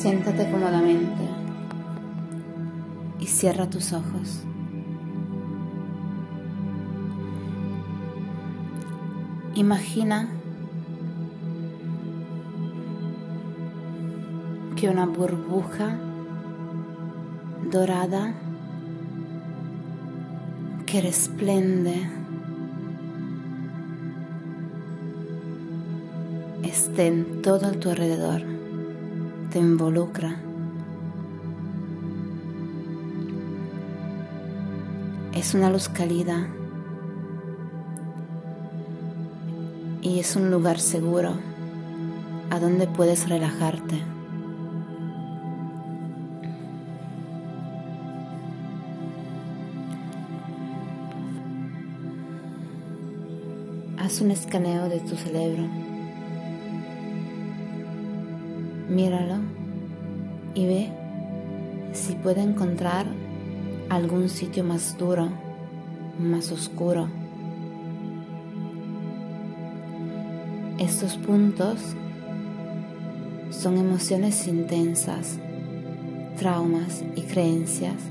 Siéntate cómodamente y cierra tus ojos. Imagina que una burbuja dorada que resplende esté en todo tu alrededor, te involucra. Es una luz cálida y es un lugar seguro a donde puedes relajarte. Haz un escaneo de tu cerebro. Míralo y ve si puede encontrar algún sitio más duro, más oscuro. Estos puntos son emociones intensas, traumas y creencias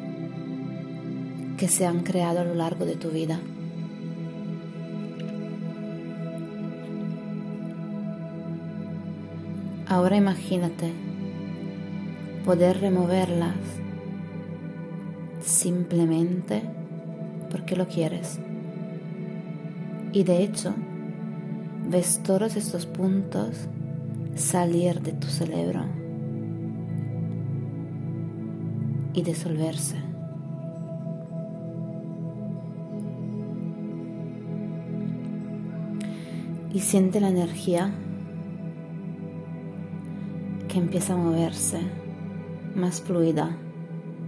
que se han creado a lo largo de tu vida. Ahora imagínate poder removerlas simplemente porque lo quieres. Y de hecho, ves todos estos puntos salir de tu cerebro y disolverse. Y siente la energía empieza a moverse más fluida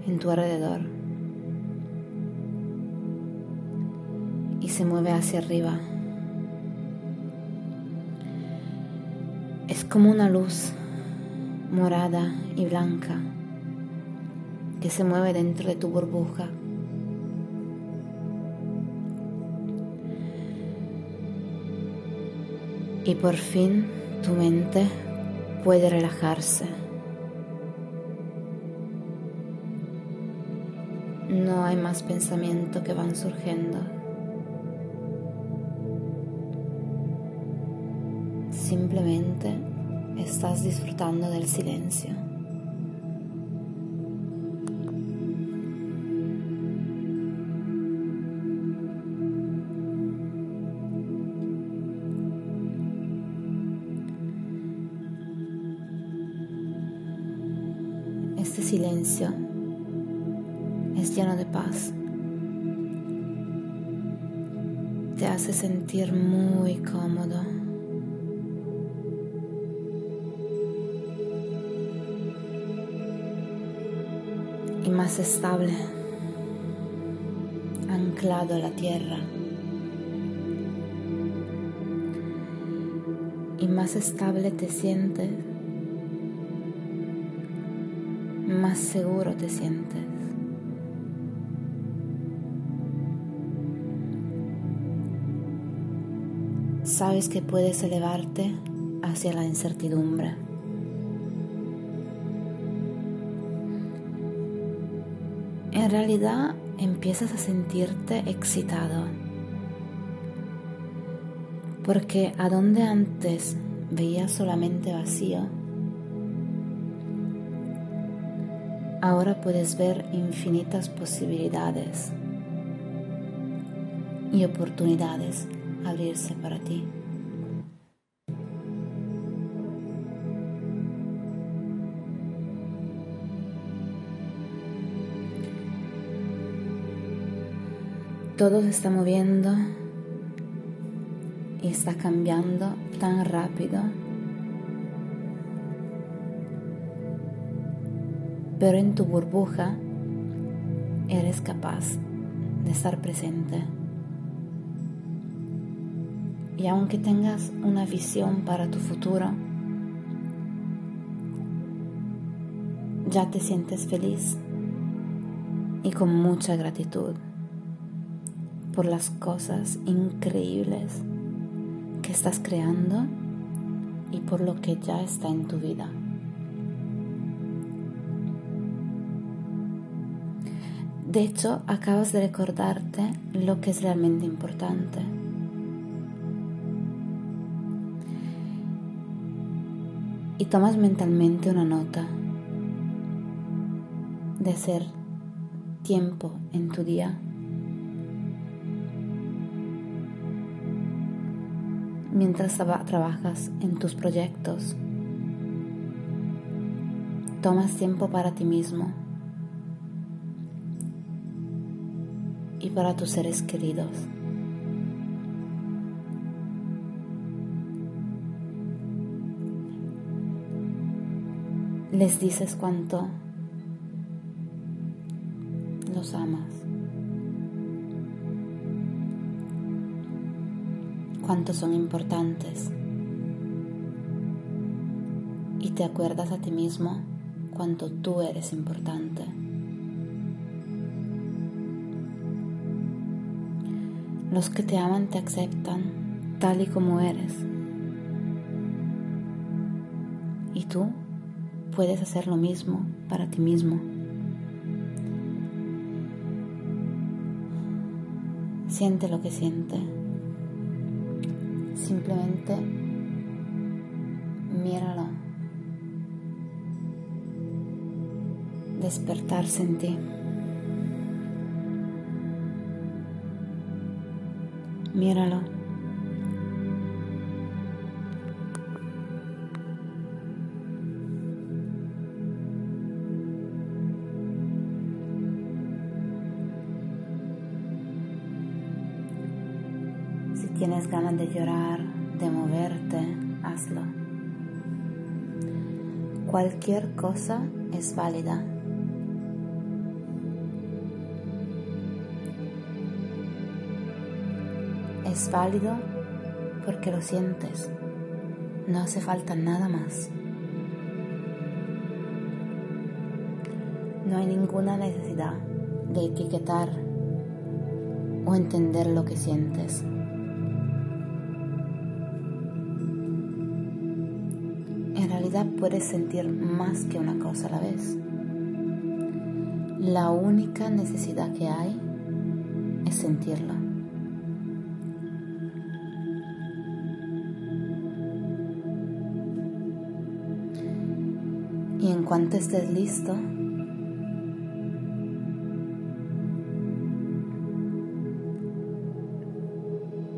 en tu alrededor y se mueve hacia arriba. Es como una luz morada y blanca que se mueve dentro de tu burbuja. Y por fin tu mente puede relajarse. No hay más pensamientos que van surgiendo. Simplemente estás disfrutando del silencio. Este silencio es lleno de paz. Te hace sentir muy cómodo. Y más estable, anclado a la tierra. Y más estable te sientes más seguro te sientes. Sabes que puedes elevarte hacia la incertidumbre. En realidad empiezas a sentirte excitado. Porque a donde antes veías solamente vacío, Ahora puedes ver infinitas posibilidades y oportunidades abrirse para ti. Todo se está moviendo y está cambiando tan rápido pero en tu burbuja eres capaz de estar presente. Y aunque tengas una visión para tu futuro, ya te sientes feliz y con mucha gratitud por las cosas increíbles que estás creando y por lo que ya está en tu vida. De hecho, acabas de recordarte lo que es realmente importante. Y tomas mentalmente una nota de hacer tiempo en tu día mientras trabajas en tus proyectos. Tomas tiempo para ti mismo y para tus seres queridos. Les dices cuánto los amas, cuánto son importantes y te acuerdas a ti mismo cuánto tú eres importante. Los que te aman te aceptan tal y como eres. Y tú puedes hacer lo mismo para ti mismo. Siente lo que siente. Simplemente míralo. Despertarse en ti. Míralo. Si tienes ganas de llorar, de moverte, hazlo. Cualquier cosa es válida. Es válido porque lo sientes. No hace falta nada más. No hay ninguna necesidad de etiquetar o entender lo que sientes. En realidad puedes sentir más que una cosa a la vez. La única necesidad que hay es sentirlo. Y en cuanto estés listo,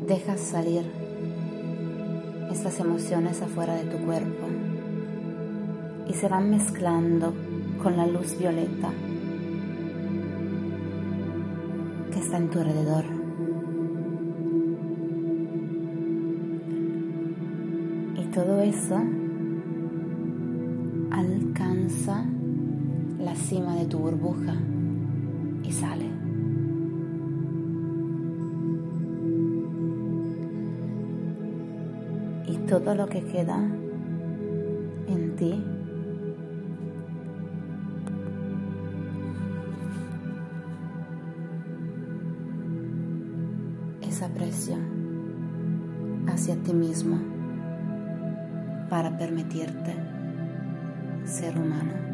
dejas salir estas emociones afuera de tu cuerpo y se van mezclando con la luz violeta que está en tu alrededor. Y todo eso la cima de tu burbuja y sale. Y todo lo que queda en ti es aprecio hacia ti mismo para permitirte ser humano.